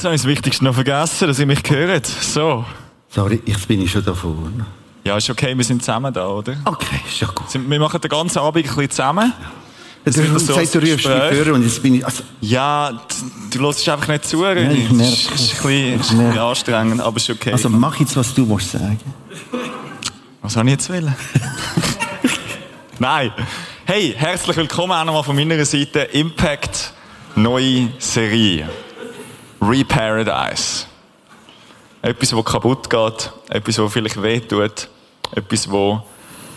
Jetzt habe ich das Wichtigste noch vergessen, dass ihr mich gehört. So. Sorry, jetzt bin ich schon da vorne. Ja, ist okay, wir sind zusammen da, oder? Okay, ist ja gut. Wir machen den ganzen Abend ein bisschen zusammen. Du hast so gesagt, du rufst mich vor und jetzt bin ich... Also, Ja, du hörst einfach nicht zu, René. ich merke Es ist, ist, ein bisschen, anstrengend, aber ist okay. also mach jetzt, was du musst sagen. Was soll ich jetzt wollen? Nein. Hey, herzlich willkommen auch nochmal von meiner Seite. Impact, neue Serie. Reparadise. Etwas, was kaputt geht, etwas, was vielleicht wehtut, etwas, was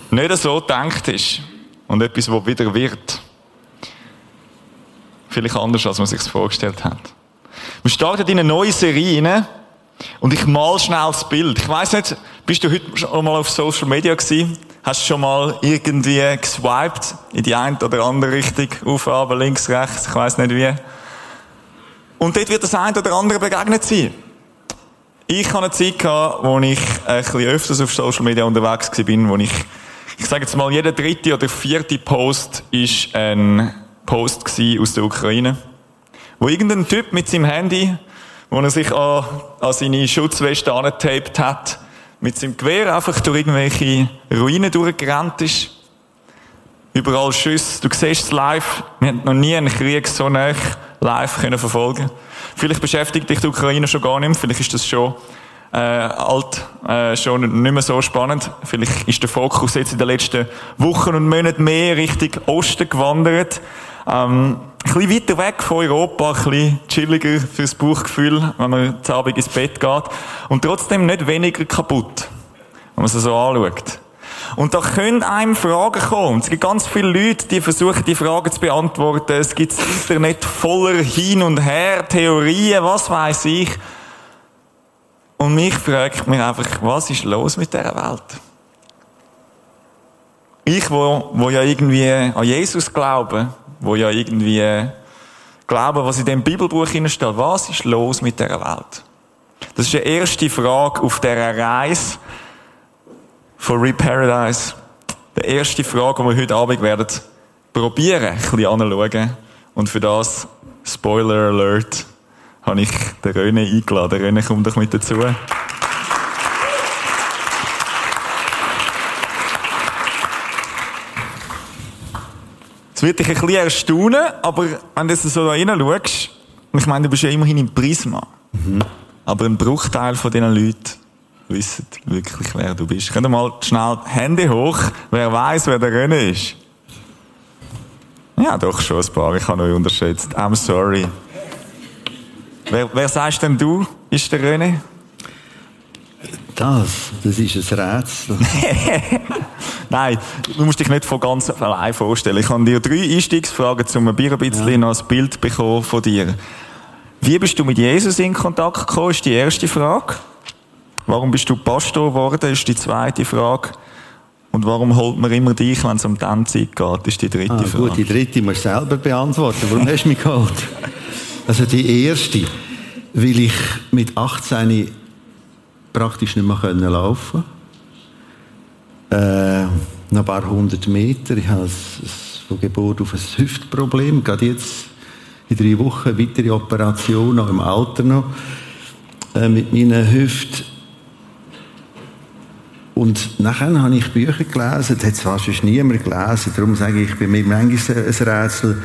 nicht so gedacht ist und etwas, was wieder wird. Vielleicht anders, als man sich vorgestellt hat. Wir starten in eine neue Serie rein und ich mal schnell das Bild. Ich weiss nicht, bist du heute schon mal auf Social Media gewesen? Hast du schon mal irgendwie geswiped in die eine oder andere Richtung, auf, runter, links, rechts, ich weiss nicht wie. Und dort wird das eine oder andere begegnet sein. Ich hatte eine Zeit, wo ich ein öfters auf Social Media unterwegs war, wo ich, ich sage jetzt mal, jeder dritte oder vierte Post ist ein Post aus der Ukraine. Wo irgendein Typ mit seinem Handy, wo er sich an, an seine Schutzweste angetaped hat, mit seinem Gewehr einfach durch irgendwelche Ruinen durchgerannt ist. Überall Schüsse. Du siehst es live. Wir haben noch nie einen Krieg so nah live können verfolgen. Vielleicht beschäftigt dich die Ukraine schon gar nicht mehr. Vielleicht ist das schon äh, alt, äh, schon nicht mehr so spannend. Vielleicht ist der Fokus jetzt in den letzten Wochen und Monaten mehr Richtung Osten gewandert. Ähm, ein bisschen weiter weg von Europa, ein bisschen chilliger fürs Bauchgefühl, wenn man zu Abend ins Bett geht. Und trotzdem nicht weniger kaputt, wenn man es so anschaut. Und da können einem Fragen kommen. Es gibt ganz viele Leute, die versuchen, die Fragen zu beantworten. Es gibt das Internet voller Hin und Her, Theorien, was weiß ich. Und mich fragt mich einfach, was ist los mit dieser Welt? Ich, wo, wo ja irgendwie an Jesus glaube, wo ja irgendwie glaube, was in dem Bibelbuch steht, was ist los mit dieser Welt? Das ist die erste Frage auf dieser Reise von Reparadise. Die erste Frage, die wir heute Abend werden probieren, ein bisschen anschauen. Und für das, Spoiler Alert, habe ich den René eingeladen. René, komm doch mit dazu. Es wird dich ein bisschen erstaunen, aber wenn du so da reinschaust, und ich meine, du bist ja immerhin im Prisma. Aber ein Bruchteil von diesen Leuten wissen wirklich, wer du bist. Könnt ihr mal schnell Hände hoch, wer weiß, wer der René ist? Ja, doch schon ein paar. Ich habe euch unterschätzt. I'm sorry. Wer, wer sagst denn du, ist der René? Das, das ist ein Rätsel. Nein, du musst dich nicht von ganz allein vorstellen. Ich habe dir drei Einstiegsfragen, um ein bisschen noch ein Bild bekommen von dir. Wie bist du mit Jesus in Kontakt gekommen, ist die erste Frage. Warum bist du Pastor geworden, ist die zweite Frage. Und warum holt man immer dich, wenn es um die Endzeit geht, ist die dritte Ah, Frage. gut, die dritte musst du selber beantworten. Warum hast du mich geholt? Also die erste, weil ich mit 18 praktisch nicht mehr können laufen äh, noch ein paar hundert Meter. Ich habe von Geburt auf ein Hüftproblem. Gerade jetzt in drei Wochen weitere Operation, auch im Alter noch, äh, mit meinen Hüften. Und nachher habe ich Bücher gelesen, das hat zwar schon niemand gelesen, darum sage ich, bei mir manchmal ein Rätsel,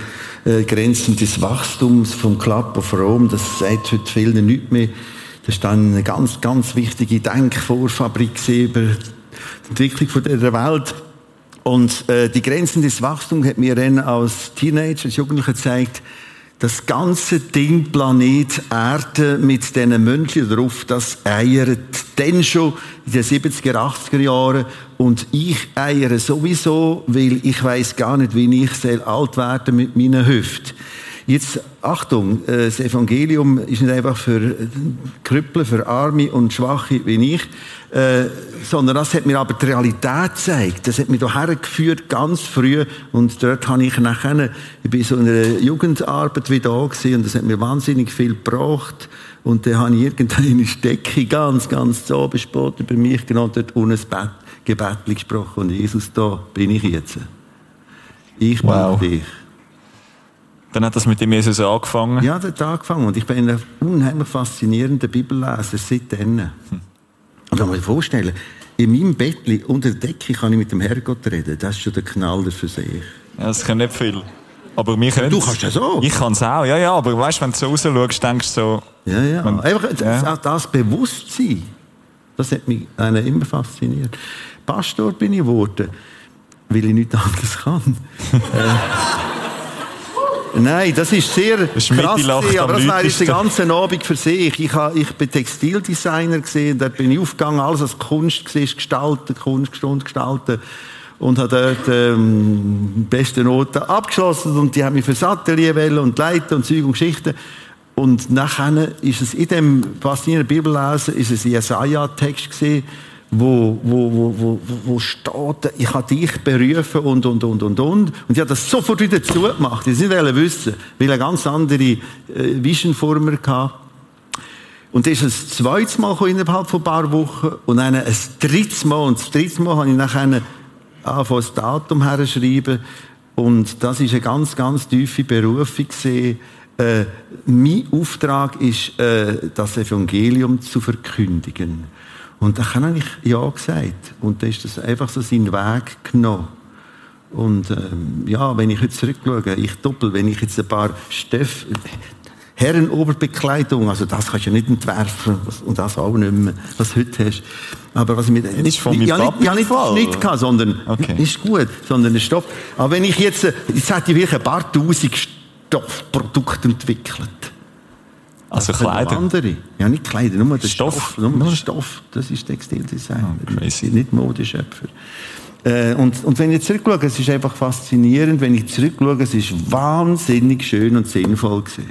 äh, Grenzen des Wachstums vom Club of Rome, das sagt heute vielen nichts mehr. Das ist dann eine ganz, ganz wichtige Denkvorfabrik über die Entwicklung von dieser Welt. Und äh, die Grenzen des Wachstums hat mir dann als Teenager, als Jugendlicher gezeigt, das ganze Ding Planet Erde mit diesen Menschen drauf, das eiert dann schon in den 70er, 80er Jahren. Und ich eiere sowieso, weil ich weiß gar nicht, wie ich alt werden mit meinen Hüften. Jetzt, Achtung, äh, das Evangelium ist nicht einfach für äh, Krüppel, für Arme und Schwache wie ich, äh, sondern das hat mir aber die Realität gezeigt. Das hat mich hierher geführt, ganz früh. Und dort habe ich nachher, ich bin so in einer Jugendarbeit wieder da gewesen, und das hat mir wahnsinnig viel gebracht. Und dann habe ich irgendeine Stecke ganz, ganz zu oben spät über mich genommen, dort unten ein Bett, Gebet gesprochen. Und Jesus, da bin ich jetzt. Ich Wow. brauche dich. Dann hat das mit dem Jesus angefangen? Ja, das hat angefangen. Und ich bin ein unheimlich faszinierender Bibelleser seitdem. Hm. Und da muss ich vorstellen, in meinem Bettli unter der Decke kann ich mit dem Herrgott reden. Das ist schon der Knaller für sich. Ja, das können nicht viel. Aber wir können Du kannst das auch. Ich kann es auch, ja, ja. Aber weißt, wenn du so raus schaust, denkst du so... Ja, ja. Man, Einfach ja. auch das Bewusstsein, das hat mich einen immer fasziniert. Pastor bin ich geworden, weil ich nichts anderes kann. äh, nein, das ist sehr ist krass, gewesen, aber das jetzt lautesten. den ganzen Abend für sich. Ich, ha- ich bin Textildesigner gesehen, dort bin ich aufgegangen, alles was Kunst war, gestalten, Kunststunde gestalten und habe dort ähm, beste Noten abgeschlossen und die haben mich fürs Atelier wählen und leiten und Zeug und Geschichten. Und nachher ist es in dem faszinierenden Bibellesen ist es ein Jesaja-Text gesehen, wo, wo, wo, wo, wo steht, ich habe dich berufen und, und, und, und, und. Und ich habe das sofort wieder zugemacht. Ich wollte nicht wissen, weil eine ganz andere äh, Vision vor mir hatte. Und das ist ein zweites Mal innerhalb von ein paar Wochen und dann ein drittes Mal. Und das dritte Mal habe ich nachher angefangen, das Datum herzuschreiben. Und das ist eine ganz, ganz tiefe Berufung gesehen. Äh, mein Auftrag ist, äh, das Evangelium zu verkündigen. Und da habe ich Ja gesagt. Und da ist das einfach so seinen Weg genommen. Und ähm, ja, wenn ich jetzt zurückschaue, ich doppel, wenn ich jetzt ein paar Steff, Herrenoberbekleidung, also das kannst du ja nicht entwerfen und das auch nicht mehr, was du heute hast. Aber was ich mit, Ist von ja, nicht, ja, nicht. Schnitt gehabt, sondern Okay. ist gut, sondern ein Stoff. Aber wenn ich jetzt, äh, jetzt hätte ich wirklich ein paar tausend Stoffprodukte entwickelt. Also Kleider. Andere. Ja, nicht Kleider, nur der Stoff. Stoff. nur Nur- der Stoff. Das ist Textildesign. Oh, crazy. Nicht Modeschöpfer. Äh, und, und wenn ich zurückschaue, es ist einfach faszinierend, wenn ich zurückschaue, es ist wahnsinnig schön und sinnvoll gewesen.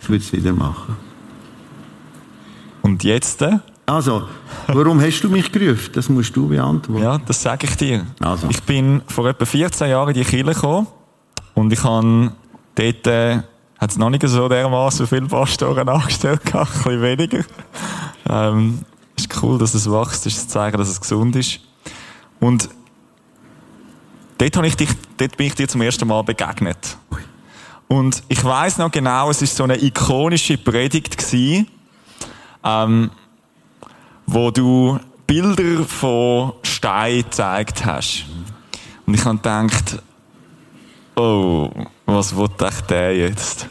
Ich würde es wieder machen. Und jetzt? äh? Also, warum hast du mich gerufen? Das musst du beantworten. Ja, das sage ich dir. Also. Ich bin vor etwa 14 Jahren in die Kirche gekommen und ich habe dort, äh, hat es noch nicht so dermaßen viele Pastoren angestellt gehabt, ein bisschen weniger. Ähm, ist cool, dass es wächst, ist zu zeigen, dass es gesund ist. Und dort, habe ich dich, dort bin ich dir zum ersten Mal begegnet. Und ich weiß noch genau, es ist so eine ikonische Predigt gewesen, ähm, wo du Bilder von Stein gezeigt hast. Und ich habe gedacht, oh, was will echt der jetzt?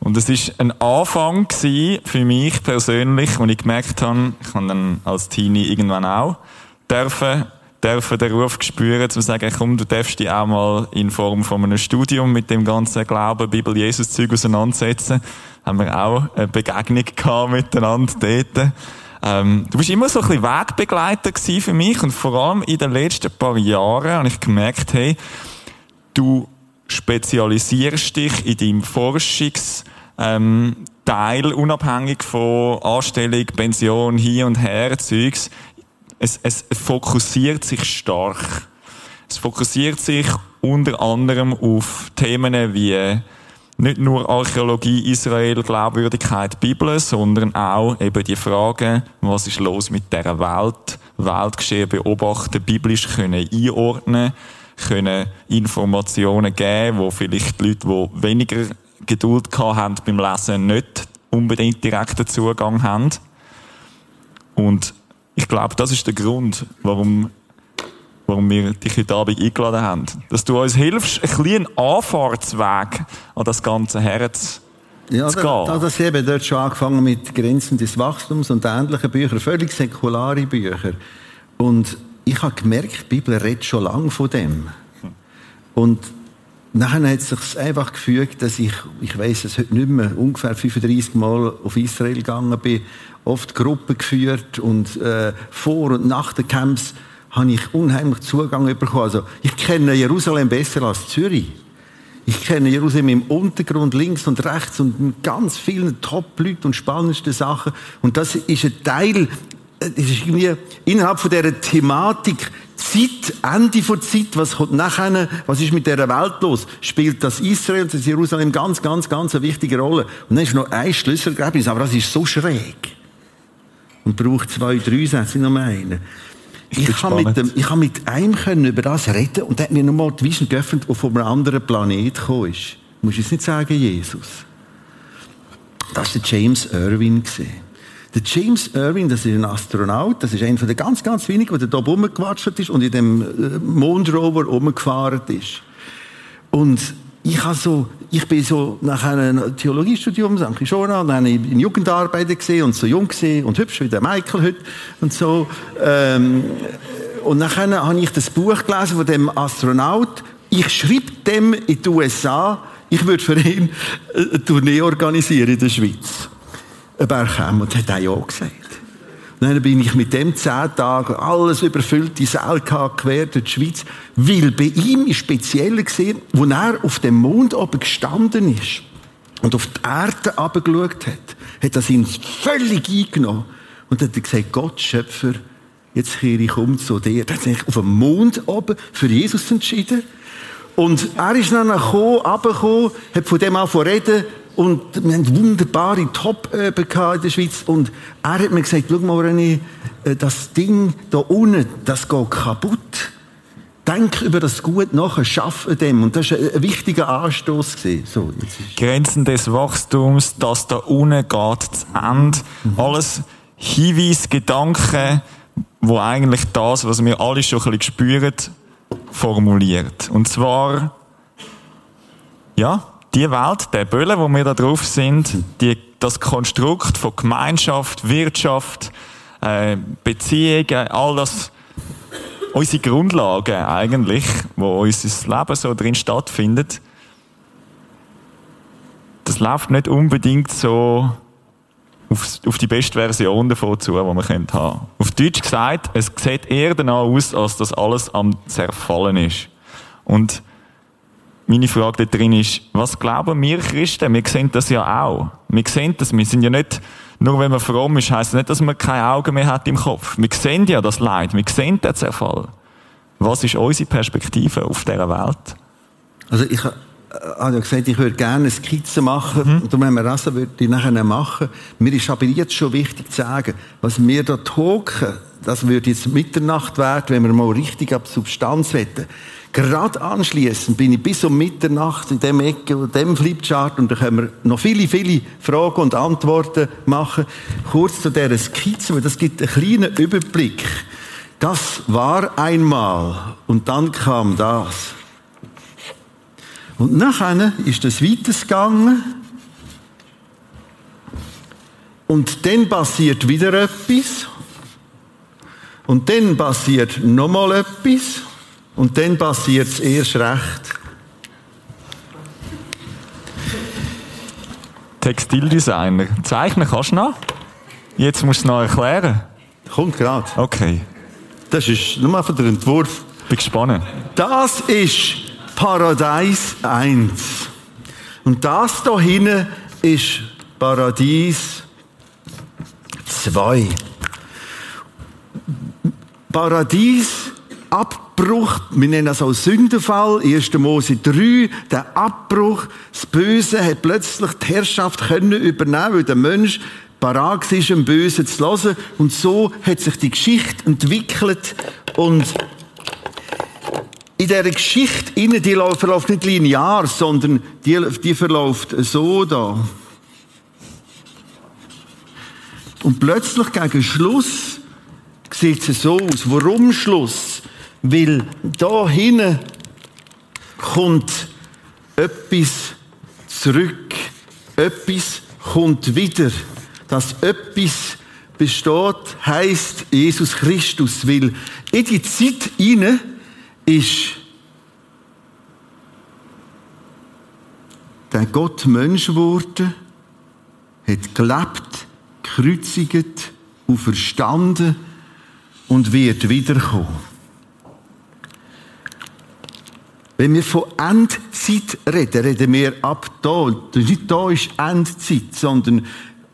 Und es ist ein Anfang für mich persönlich, wo ich gemerkt habe, ich habe dann als Teenie irgendwann auch dürfen, dürfen den Ruf spüren, zu sagen, komm, du darfst dich auch mal in Form von einem Studium mit dem ganzen Glauben, Bibel, Jesus Zeug auseinandersetzen. Haben wir auch eine Begegnung gehabt miteinander dort. Ähm, du bist immer so ein bisschen Wegbegleiter für mich und vor allem in den letzten paar Jahren habe ich gemerkt, hey, du spezialisierst dich in deinem Forschungs ähm, unabhängig von Anstellung, Pension, hier und her, Zeugs. Es, es fokussiert sich stark. Es fokussiert sich unter anderem auf Themen wie nicht nur Archäologie, Israel, Glaubwürdigkeit, Bibel, sondern auch eben die Frage, was ist los mit der Welt, Weltgeschehen beobachten, biblisch können einordnen, können Informationen geben, wo vielleicht die Leute, die weniger Geduld gehabt haben beim Lesen, nicht unbedingt direkten Zugang haben. Und ich glaube, das ist der Grund, warum, warum wir dich heute Abend eingeladen haben. Dass du uns hilfst, ein kleinen Anfahrtsweg an das ganze Herz Ja, zu gehen. da, das eben dort schon angefangen mit Grenzen des Wachstums und ähnlichen Büchern, völlig säkulare Bücher. Und ich habe gemerkt, die Bibel redet schon lange von dem. Und nachher hat es sich einfach gefügt, dass ich, ich weiß es heute nicht mehr, ungefähr 35 Mal auf Israel gegangen bin, oft Gruppen geführt und äh, vor und nach den Camps habe ich unheimlich Zugang bekommen. Also ich kenne Jerusalem besser als Zürich. Ich kenne Jerusalem im Untergrund, links und rechts und mit ganz vielen Top-Leuten und spannendsten Sachen. Und das ist ein Teil, äh, das ist irgendwie innerhalb von dieser Thematik, Zeit, Ende von Zeit, was kommt nachher, was ist mit dieser Welt los? Spielt das Israel und das Jerusalem ganz, ganz, ganz eine wichtige Rolle. Und dann ist noch ein Schlüsselergebnis, aber das ist so schräg. Und braucht zwei, drei Sätze, nicht nur einen. Ich, kann mit dem, ich kann mit einem können über das reden und der hat mir nochmal die Vision geöffnet, die von einem anderen Planet gekommen ist. Du musst jetzt nicht sagen Jesus. Das war der James Irwin. Der James Irwin, das ist ein Astronaut, das ist einer der ganz, ganz wenigen, der da rumgewatscht ist und in dem äh, Mondrover rumgefahren ist. Und ich habe so, ich bin so nach einem Theologiestudium, St. Kishona, dann habe ich in Jugendarbeit gesehen und so jung gesehen und hübsch wie der Michael heute und so. Ähm, und nachher habe ich das Buch gelesen von dem Astronaut. Ich schrieb dem in die USA, ich würde für ihn eine Tournee organisieren in der Schweiz. Er kam und hat auch ja gesagt. Dann bin ich mit dem zehn Tagen alles überfüllt, die Säle quer durch die Schweiz. Weil bei ihm ist speziell gesehen, wo er auf dem Mond oben gestanden ist und auf die Erde abgeschaut hat, hat das ihn völlig eingenommen. Und hat gesagt, Gott, Schöpfer, jetzt kehre ich um zu dir. Er hat sich auf dem Mond oben für Jesus entschieden. Und er ist dann gekommen, runtergekommen, hat von dem auch reden und wir haben wunderbare Top-Öben in der Schweiz. Und er hat mir gesagt, schau mal, René, äh, das Ding da unten, das geht kaputt. Denk über das Gut nachher, schaff dem. Und das war ein wichtiger Anstoß. So, Grenzen des Wachstums, das da unten geht zu Ende. Mhm. Alles Hinweis, Gedanken, wo eigentlich das, was wir alle schon ein bisschen spüren, formuliert. Und zwar, ja, die Welt, der Böllen, wo wir da drauf sind, die, das Konstrukt von Gemeinschaft, Wirtschaft, äh, Beziehungen, all das, unsere Grundlagen eigentlich, wo unser Leben so drin stattfindet, das läuft nicht unbedingt so auf, auf die beste Version davon zu, die wir haben können. Auf Deutsch gesagt, es sieht eher danach aus, als dass alles am zerfallen ist. Und meine Frage da drin ist, was glauben wir Christen? Wir sehen das ja auch. Wir sehen das, wir sind ja nicht, nur wenn man fromm ist, heisst das nicht, dass man keine Augen mehr hat im Kopf. Wir sehen ja das Leid, wir sehen den Zerfall. Was ist unsere Perspektive auf dieser Welt? Also ich habe ja gesagt, ich würde gerne eine Skizze machen. Mhm. Und wenn wir das würde ich nachher machen. Mir ist aber jetzt schon wichtig zu sagen, was wir da talken, das würde jetzt Mitternacht werden, wenn wir mal richtig ab Substanz wetten. Gerade anschließend bin ich bis um Mitternacht in dem Ecke, in dem Flipchart und da können wir noch viele, viele Fragen und Antworten machen. Kurz zu dieser Skizze, weil das gibt einen kleinen Überblick. Das war einmal und dann kam das. Und nachher ist das weitergegangen und dann passiert wieder etwas und dann passiert nochmal etwas und dann passiert es erst recht. Textildesigner. Zeichnen kannst du noch? Jetzt musst du es noch erklären. Kommt gerade. Okay. Das ist nur mal für den Entwurf. Bin gespannt. Das ist Paradies 1. Und das da hinten ist Paradies 2. Paradies Abbruch, wir nennen das auch Sündenfall, 1. Mose 3, der Abbruch, das Böse hat plötzlich die Herrschaft können übernehmen, weil der Mensch parat war, dem Bösen zu hören. Und so hat sich die Geschichte entwickelt und in dieser Geschichte die verläuft nicht linear, sondern die, die verläuft so da. Und plötzlich gegen Schluss sieht es so aus. Warum Schluss? Weil da hinten kommt etwas zurück. Etwas kommt wieder. Das etwas besteht, heißt Jesus Christus. Weil in die Zeit hinein ist der Gott Mensch geworden, hat gelebt, gekreuzigt, auferstanden und wird wiederkommen. Wenn wir von Endzeit reden, reden wir ab da. Nicht da ist Endzeit, sondern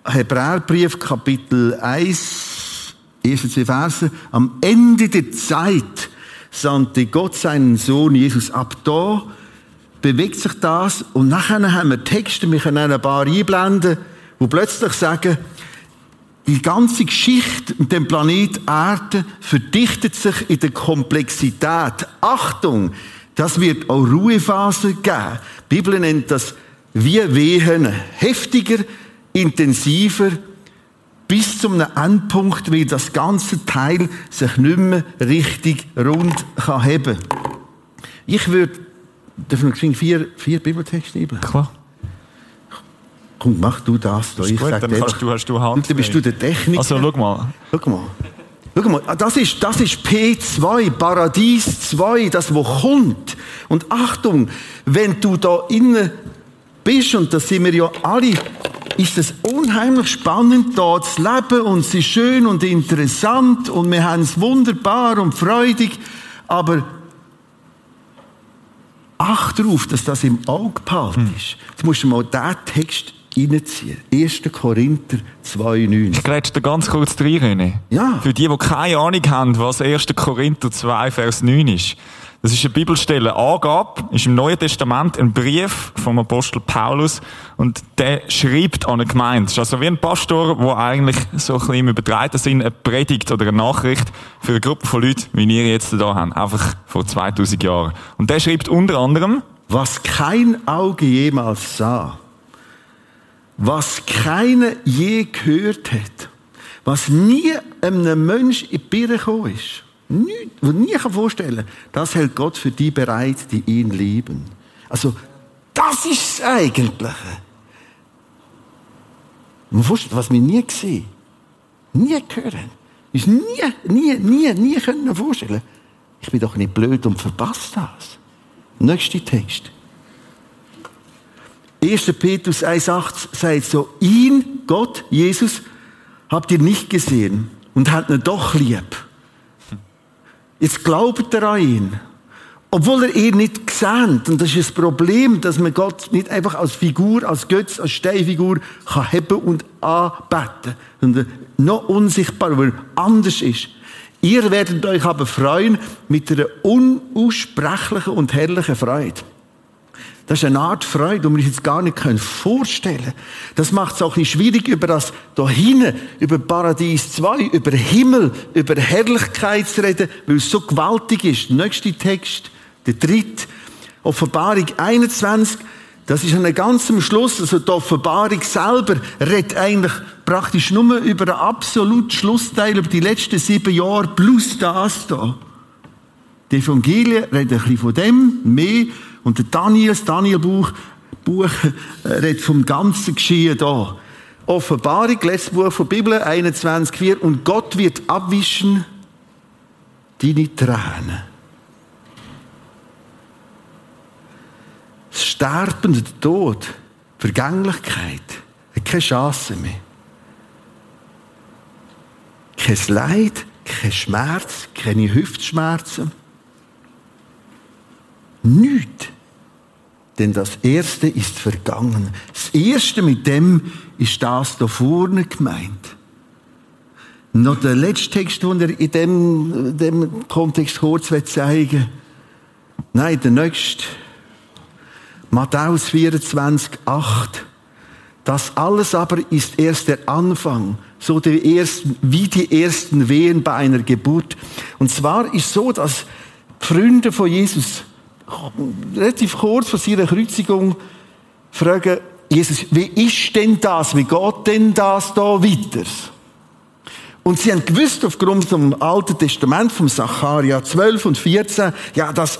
Hebräerbrief Kapitel 1, erste zwei Verse. Am Ende der Zeit sandte Gott seinen Sohn Jesus. Ab da bewegt sich das und nachher haben wir Texte, wir können ein paar einblenden, wo plötzlich sagen, die ganze Geschichte mit dem Planet Erde verdichtet sich in der Komplexität. Achtung! Das wird auch Ruhephasen geben. Die Bibel nennt das wie Wehen. Heftiger, intensiver, bis zum Endpunkt, wie das ganze Teil sich nicht mehr richtig rund kann haben. Ich würde, darf ich vier, vier Bibeltexte nehmen? Klar. Komm, mach du das da. Ist ich gut, sag dann kannst du, hast du Hand. Dann bist du der Techniker. Also, schau mal. Schau mal. Schau mal, ah, das ist, das ist P2, Paradies 2, das wo kommt. Und Achtung, wenn du da innen bist, und das sind wir ja alle, ist es unheimlich spannend, da zu leben, und es ist schön und interessant, und wir haben es wunderbar und freudig, aber acht darauf, dass das im Auge behalten ist. Jetzt musst du mal diesen Text reinziehen. 1. Korinther 2,9. Ich grätsch da ganz kurz rein. Ja. Für die, die keine Ahnung haben, was 1. Korinther 2, Vers 9 ist. Das ist eine Bibelstelle. Angabe ist im Neuen Testament ein Brief vom Apostel Paulus und der schreibt an eine Gemeinde. Das ist also wie ein Pastor, der eigentlich so ein bisschen im übertreiten Sinn eine Predigt oder eine Nachricht für eine Gruppe von Leuten, wie wir jetzt da haben. Einfach vor 2000 Jahren. Und der schreibt unter anderem, Was kein Auge jemals sah, was keiner je gehört hat, was nie einem Mensch in die Birne gekommen ist, nicht, was nie kann vorstellen das hält Gott für die bereit, die ihn lieben. Also, das ist das Eigentliche. Was wir nie gesehen, nie gehört haben, ist nie, nie, nie, nie können vorstellen. Ich bin doch nicht blöd und verpasst das. Nächster Text. 1. Petrus 1,8 sagt so, ihn, Gott, Jesus, habt ihr nicht gesehen und habt ihn doch lieb. Jetzt glaubt ihr an ihn. Obwohl er ihn nicht gesehen Und das ist das Problem, dass man Gott nicht einfach als Figur, als Götz, als Steinfigur kann haben und anbeten. Sondern noch unsichtbar, weil er anders ist. Ihr werdet euch aber freuen mit einer unaussprechlichen und herrlichen Freude. Das ist eine Art Freude, die wir uns jetzt gar nicht vorstellen können. Das macht es auch nicht schwierig, über das da hinten, über Paradies 2, über Himmel, über Herrlichkeit zu reden, weil es so gewaltig ist. Nächster Text, der dritte, Offenbarung 21, das ist an ganz am Schluss, also die Offenbarung selber redet eigentlich praktisch nur über einen absoluten Schlussteil, über die letzten sieben Jahre plus das da. Die Evangelien reden ein bisschen von dem, mehr. Und der Daniel, das Daniel-Buch, Buch, äh, redet vom ganzen Geschehen da. Offenbarung, letztes Buch der Bibel, 21,4. Und Gott wird abwischen deine Tränen. Das Sterben, der Tod, Vergänglichkeit, hat keine Chance mehr. Kein Leid, kein Schmerz, keine Hüftschmerzen. Nichts. Denn das Erste ist vergangen. Das Erste mit dem ist das da vorne gemeint. Noch der letzte Text, den er in dem, dem Kontext kurz zeigen will. Nein, der nächste. Matthäus 24, 8. Das alles aber ist erst der Anfang, so die ersten, wie die ersten Wehen bei einer Geburt. Und zwar ist so, dass die Freunde von Jesus relativ kurz vor seiner Kreuzigung fragen, Jesus, wie ist denn das? Wie geht denn das da weiter? Und sie haben gewusst, aufgrund vom Alten Testament, vom Zacharia 12 und 14, ja, dass,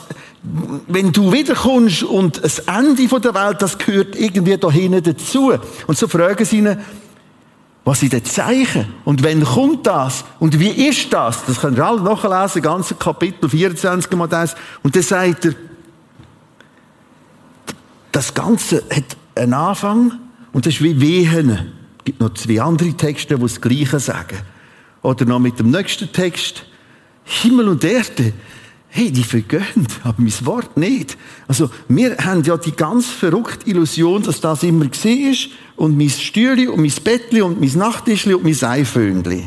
wenn du wiederkommst und das Ende der Welt, das gehört irgendwie da hinten dazu. Und so fragen sie ihn, was sind die Zeichen? Und wann kommt das? Und wie ist das? Das könnt ihr alle nachlesen, ganze Kapitel 24 Matthäus. Und dann sagt er, das Ganze hat einen Anfang und das ist wie Wehen. Es gibt noch zwei andere Texte, die das Gleiche sagen. Oder noch mit dem nächsten Text. Himmel und Erde, hey, die vergehen, aber mein Wort nicht. Also, wir haben ja die ganz verrückte Illusion, dass das immer gesehen ist und mein Stühli und mein Bettli und mein Nachttischli und mein iPhoneli.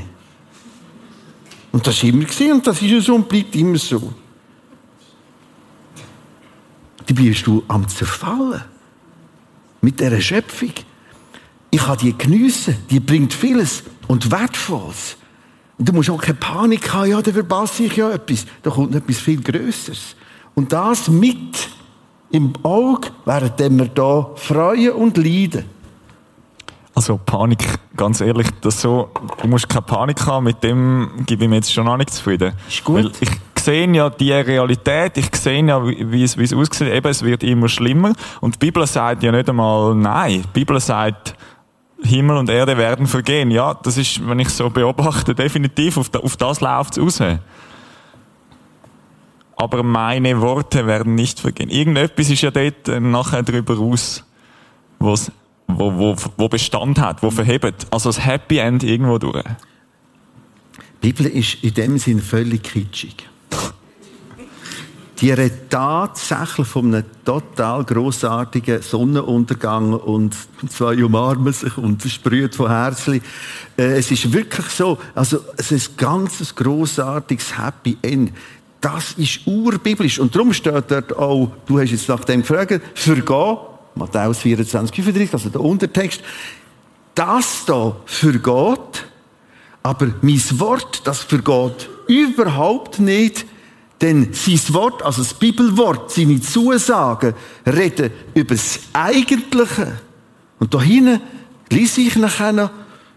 Und das ist immer und das ist so und bleibt immer so. Die bist du am Zerfallen. Mit dieser Schöpfung. Ich kann die geniessen. Die bringt vieles und Wertvolles. Und du musst auch keine Panik haben, ja, da verpasse ich ja etwas. Da kommt etwas viel Größeres. Und das mit im Auge, während wir da freuen und leiden. Also Panik, ganz ehrlich, das so, du musst keine Panik haben, mit dem gebe ich mir jetzt schon auch nicht zufrieden. Ist gut. Weil ich sehe ja die Realität, ich sehe ja, wie es, wie es aussieht, eben, es wird immer schlimmer. Und die Bibel sagt ja nicht einmal nein. Die Bibel sagt, Himmel und Erde werden vergehen. Ja, das ist, wenn ich so beobachte, definitiv, auf, auf das läuft es raus. Aber meine Worte werden nicht vergehen. Irgendetwas ist ja dort äh, nachher drüber raus, wo's, wo, wo, wo Bestand hat, wo verhebt. Also das Happy End irgendwo durch. Die Bibel ist in dem Sinn völlig kitschig. Die redet tatsächlich von einem total grossartigen Sonnenuntergang und zwei umarmen sich und sprüht von Herzli. Äh, es ist wirklich so, also es ist ein ganzes grossartiges Happy End. Das ist urbiblisch und darum steht dort auch, du hast jetzt nach dem gefragt, vergehen, Matthäus 24, 35, also der Untertext, das da vergeht, aber mein Wort, das vergeht überhaupt nicht, denn sein Wort, also das Bibelwort, seine Zusagen, reden über das Eigentliche. Und da hinten lese ich nachher noch,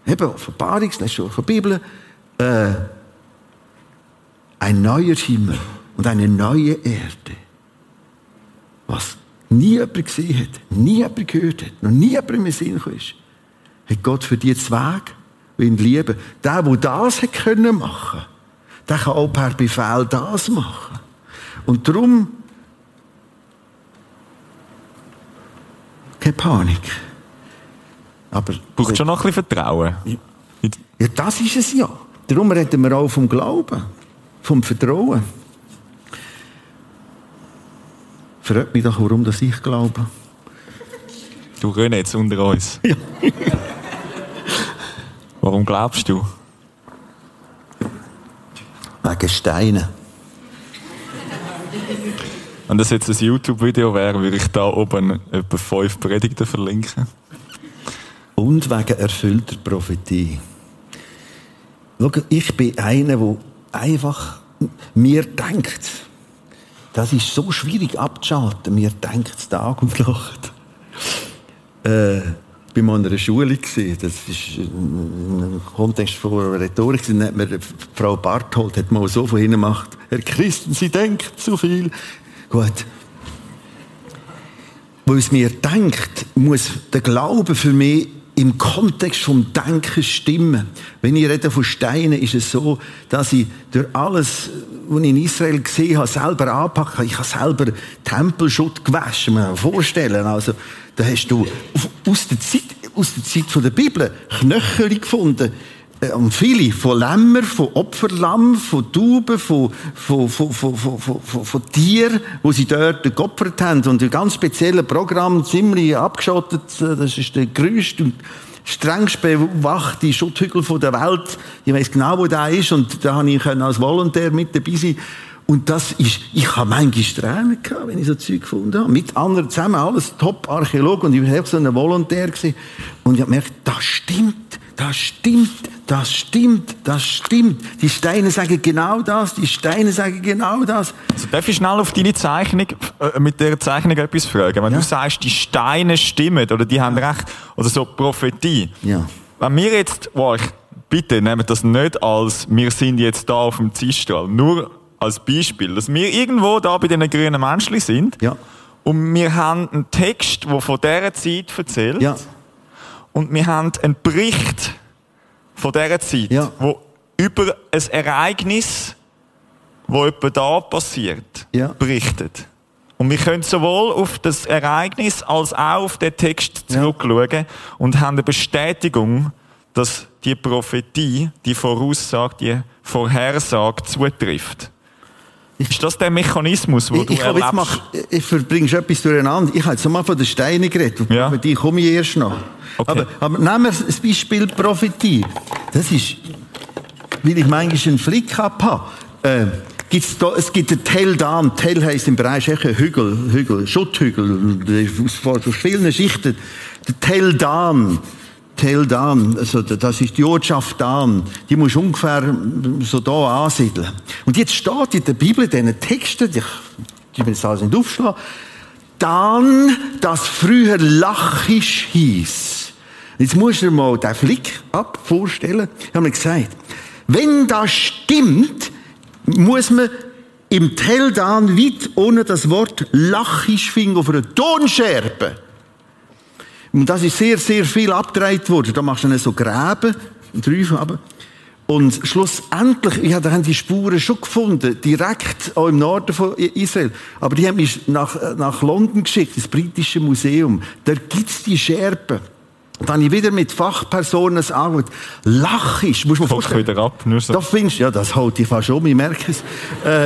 eben Offenbarung, das schon von Bibel, äh, ein neuer Himmel und eine neue Erde. Was nie jemand gesehen hat, nie jemand gehört hat, noch nie jemand im Sinn ist, hat Gott für die Zweig, die ihn lieben. Der, der das hat können machen, der kann auch per Befehl das machen. Und darum keine Panik. Aber Braucht schon noch ein bisschen Vertrauen. ja, das ist es ja. Darum reden wir auch vom Glauben, vom Vertrauen. Fragt mich doch, warum das ich glaube. Du René, jetzt unter uns. Warum glaubst du? Wegen Steinen. Wenn das jetzt ein YouTube-Video wäre, würde ich da oben etwa fünf Predigten verlinken. Und wegen erfüllter Prophetie. Schau, ich bin einer, der einfach mir denkt. Das ist so schwierig abzuschalten. Mir denkt Tag und Nacht. Äh, in einer Schule, gewesen. das ist im Kontext von Rhetorik. Dann hat mir Frau Barthold hat mal so von hinten gemacht, Herr Christen, Sie denken zu viel. Gut. Weil es mir denkt, muss der Glaube für mich im Kontext vom Denken stimmen. Wenn ich rede von Steinen, ist es so, dass ich durch alles, was ich in Israel gesehen habe, selber anpacken kann. Ich habe selber Tempelschutt gewaschen, man sich vorstellen. Also, da hast du aus der Zeit, aus der Zeit von der Bibel Knöchel gefunden. Äh, und viele, von Lämmer, von Opferlamm, von Tauben, von, von, von, von, von, von, von Tieren, die sie dort geopfert haben. Und ein ganz spezielles Programm, ziemlich abgeschottet, äh, das ist der größte und strengst bewachte Schutthügel der Welt. Ich weiß genau, wo der ist und da habe ich als Volontär mit dabei sein und das ist, ich habe manchmal Tränen gehabt, wenn ich so Zeug gefunden habe. Mit anderen zusammen, alles Top-Archäologen. Und ich war so ein Volontär. Gewesen. Und ich habe gemerkt, das stimmt das stimmt, das stimmt, das stimmt. Die Steine sagen genau das, die Steine sagen genau das. Also darf ich schnell auf deine Zeichnung, äh, mit der Zeichnung etwas fragen? Wenn Ja. du sagst, die Steine stimmen, oder die haben recht, oder so Prophetie. Ja. Wenn wir jetzt, wow, ich, bitte nehmt das nicht als, wir sind jetzt da auf dem Ziehstrahl, nur als Beispiel, dass wir irgendwo da bei diesen grünen Menschen sind, Ja. und wir haben einen Text, der von dieser Zeit erzählt, Ja. Und wir haben einen Bericht von dieser Zeit, Ja. wo über ein Ereignis, wo etwa da passiert, Ja. berichtet. Und wir können sowohl auf das Ereignis als auch auf den Text Ja. zurückschauen und haben eine Bestätigung, dass die Prophetie, die Voraussage, die Vorhersage zutrifft. Ist das der Mechanismus, den Ich, du ich, habe jetzt erlebst? mach, ich verbringst etwas durcheinander. Ich habe jetzt mal von den Steinen geredet. Ja. Über die komme ich erst noch. Okay. Aber, aber nehmen wir das Beispiel Prophetie. Das ist, weil ich manchmal einen Flick habe. Äh, gibt's da, es gibt einen Tell Dan. Tell heisst im Bereich ein Hügel, Hügel, Schutthügel, aus, verschiedenen Schichten. Der Tell Dan. Tell Dan, also das ist die Ortschaft Dan, die muss ungefähr so da ansiedeln. Und jetzt steht in der Bibel, in diesen Texten, ich die wir das alles nicht aufschlagen. Dann, das früher Lachisch hieß. Jetzt musst du dir mal den Flick ab vorstellen. Ich habe mir gesagt, wenn das stimmt, muss man im Teldan weit ohne das Wort Lachisch finden auf einer Tonscherbe. Und das ist sehr, sehr viel abgedreht worden. Da machst du dann so Gräben, drei aber. Und schlussendlich, ich habe die Spuren schon gefunden, direkt auch im Norden von Israel. Aber die haben mich nach, nach London geschickt, ins britische Museum. Da gibt's die Scherben. Dann ich wieder mit Fachpersonen angeschaut. Lachisch, muss man vorstellen. wieder ab, nur so. Da findest, ja, das haut dich fast um, ich merke es. Äh,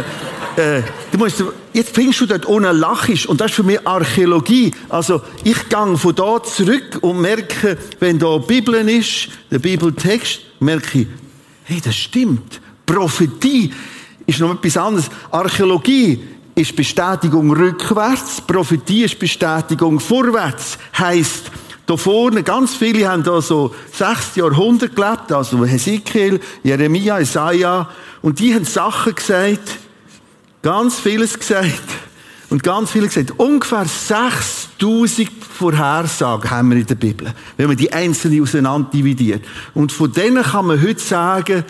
äh, du musst, jetzt findest du dort ohne Lachisch. Und das ist für mich Archäologie. Also, ich gehe von da zurück und merke, wenn da Bibeln ist, der Bibeltext, merke ich, hey, das stimmt. Prophetie ist noch etwas anderes. Archäologie ist Bestätigung rückwärts, Prophetie ist Bestätigung vorwärts. Heißt, da vorne, ganz viele haben da so sechs Jahrhundert gelebt, also Hesekiel, Jeremia, Isaiah, und die haben Sachen gesagt, ganz vieles gesagt, und ganz viele gesagt, ungefähr 6000 Vorhersagen haben wir in der Bibel, wenn man die einzelnen auseinander dividiert. Und von denen kann man heute sagen,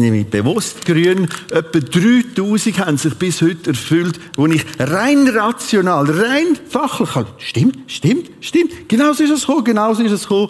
nehme ich bewusst grün, etwa 3000 haben sich bis heute erfüllt, wo ich rein rational, rein fachlich kann. Stimmt, stimmt, stimmt. Genau so ist es gekommen, genau so ist es gekommen.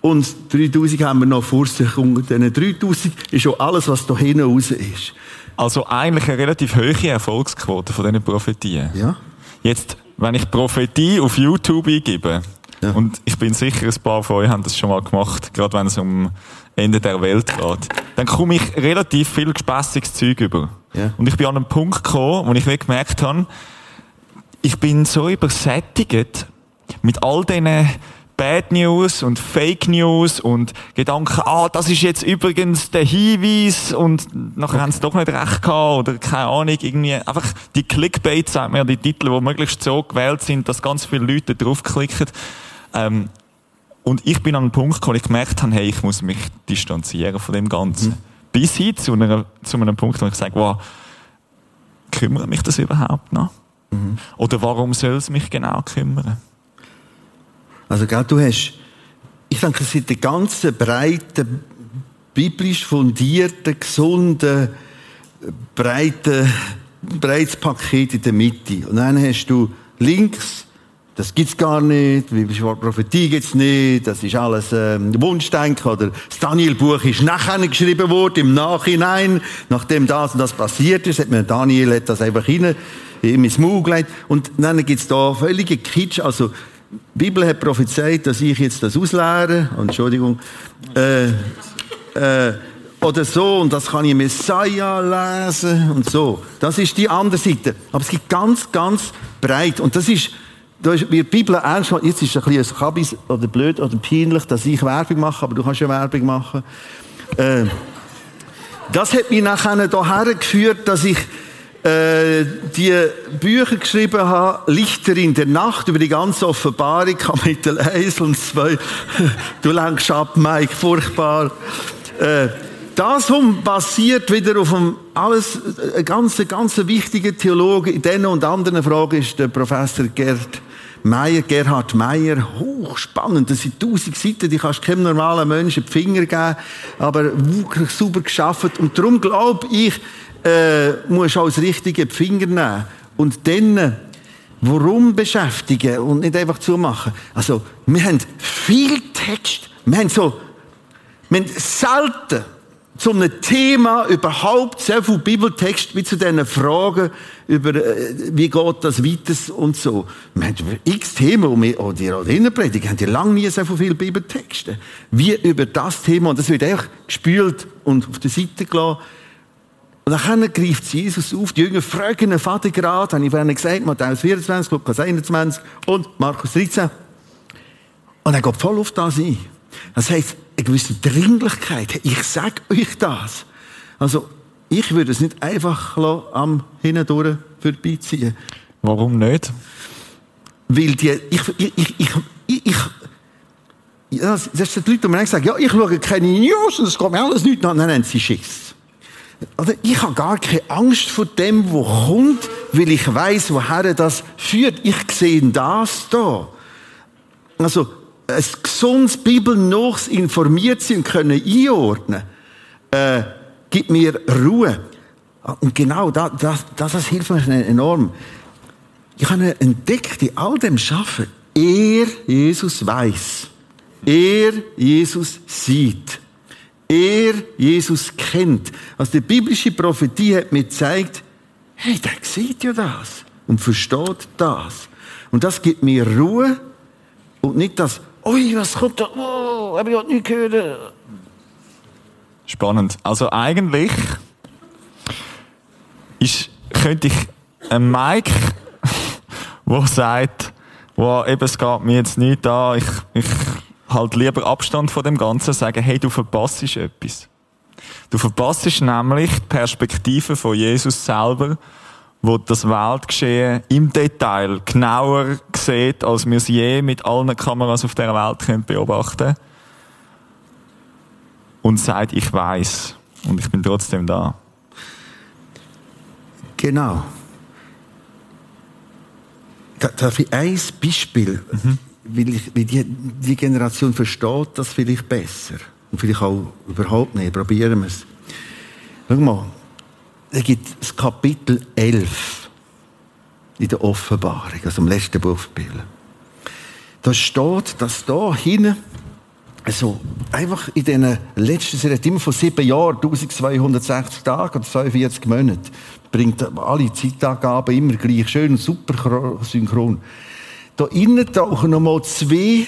Und 3000 haben wir noch vor sich. Unter diesen 3000 ist schon alles, was da hinten raus ist. Also eigentlich eine relativ hohe Erfolgsquote von diesen Prophetien. Ja. Jetzt, wenn ich Prophetie auf YouTube eingebe, ja. und ich bin sicher, ein paar von euch haben das schon mal gemacht, gerade wenn es um Ende der Welt geht, dann komme ich relativ viel gespässiges Zeug über. Ja. Und ich bin an einen Punkt gekommen, wo ich gemerkt habe, ich bin so übersättigt mit all diesen Bad News und Fake News und Gedanken, ah, das ist jetzt übrigens der Hinweis und nachher okay. haben sie doch nicht recht gehabt oder keine Ahnung, irgendwie einfach die Clickbait, sagt man ja, die Titel, die möglichst so gewählt sind, dass ganz viele Leute draufklicken. Ähm, und ich bin an einen Punkt gekommen, wo ich gemerkt habe, hey, ich muss mich distanzieren von dem Ganzen. Mhm. Bis hin zu, einer, zu einem Punkt, wo ich sage, wow, kümmert mich das überhaupt noch? Mhm. Oder warum soll es mich genau kümmern? Also, gell, du hast, ich denke, es sind die ganze breite, biblisch fundierte, gesunde, breite, breites Paket in der Mitte. Und dann hast du links, das gibt's gar nicht, biblische Prophetie gibt's nicht, das ist alles ähm, Wunschdenken oder das Daniel-Buch ist nachher geschrieben worden, im Nachhinein, nachdem das und das passiert ist, hat man Daniel hat das einfach rein, ihm ins Maul gelegt und dann gibt's da völlige Kitsch, also die Bibel hat prophezeit, dass ich jetzt das ausleere. Entschuldigung. Äh, äh, oder so, und das kann ich Messiah lesen und so. Das ist die andere Seite. Aber es gibt ganz, ganz breit. Und das ist, da ist wie die Bibel ernst Jetzt ist es ein bisschen Kabis oder blöd oder peinlich, dass ich Werbung mache, aber du kannst ja Werbung machen. Äh, das hat mich nachher daher geführt, dass ich äh, die Bücher geschrieben habe, Lichter in der Nacht, über die ganze Offenbarung, Kapitel 1 und 2. du lenkst ab, Mike, furchtbar. Äh, das basiert wieder auf einem alles, ein äh, ganz, ganz wichtiger Theologe in diesen und anderen Fragen ist der Professor Gerd Meier, Gerhard Meier, hochspannend. Das sind tausend Seiten, die kannst keinem normalen Menschen die Finger geben, aber wirklich super geschaffen. Und darum glaube ich, äh, musst du als richtige Finger nehmen. Und dann, warum beschäftigen und nicht einfach zumachen? Also, wir haben viel Text. Wir haben so, wir haben selten zu einem Thema überhaupt so viel Bibeltext wie zu diesen Fragen über, äh, wie geht das weiter und so. Wir haben über x Themen, und wir, oder ihr oder predigen, haben ja lange nie so viele Bibeltexte. Wie über das Thema. Und das wird einfach gespült und auf der Seite gelassen. Und dann greift Jesus auf, die Jünger fragen den Vater gerade, habe ich vorhin gesagt, Matthäus 24, Lukas 21 und Markus 13. Und er geht voll auf das ein. Das heisst, eine gewisse Dringlichkeit. Ich sage euch das. Also, ich würde es nicht einfach am Hindurch vorbeiziehen. Warum nicht? Weil die, ich, ich, ich, ich, ich das sind die Leute, die mir sagen, ja, ich schaue keine News und es kommt mir alles nicht an, dann haben sie Schiss. oder ich habe gar keine Angst vor dem, wo kommt, weil ich weiß, woher das führt. Ich sehe das da. Also, ein gesundes Bibelnochs informiert sein und können einordnen, äh, gibt mir Ruhe. Und genau das, das, das hilft mir enorm. Ich habe entdeckt, in all dem Schaffen, er, Jesus, weiß. Er, Jesus, sieht. Er, Jesus, kennt. Also die biblische Prophetie hat mir gezeigt, hey, der sieht ja das und versteht das. Und das gibt mir Ruhe und nicht das, ui, was kommt da, oh, habe ich nicht gehört. Spannend. Also eigentlich ist, könnte ich ein Mike, der sagt, wo eben, es geht mir jetzt nicht an, ich, ich halt lieber Abstand von dem Ganzen, sagen, hey, du verpasst etwas. Du verpasst nämlich die Perspektive von Jesus selber, wo das Weltgeschehen im Detail genauer sieht, als wir es je mit allen Kameras auf der Welt können beobachten Und sagt, ich weiß und ich bin trotzdem da. Genau. Darf ich ein Beispiel, mhm. weil, ich, weil die, die Generation versteht das vielleicht besser und vielleicht auch überhaupt nicht. Probieren wir es. Schau mal, es gibt das Kapitel 11 in der Offenbarung, also im letzten Buch der Bibel. Da steht, dass da hinten also einfach in den letzten, sie immer von sieben Jahren, 1260 Tagen oder 42 Monaten, bringt alle Zeitangaben immer gleich schön, super synchron. Da innen tauchen nochmal zwei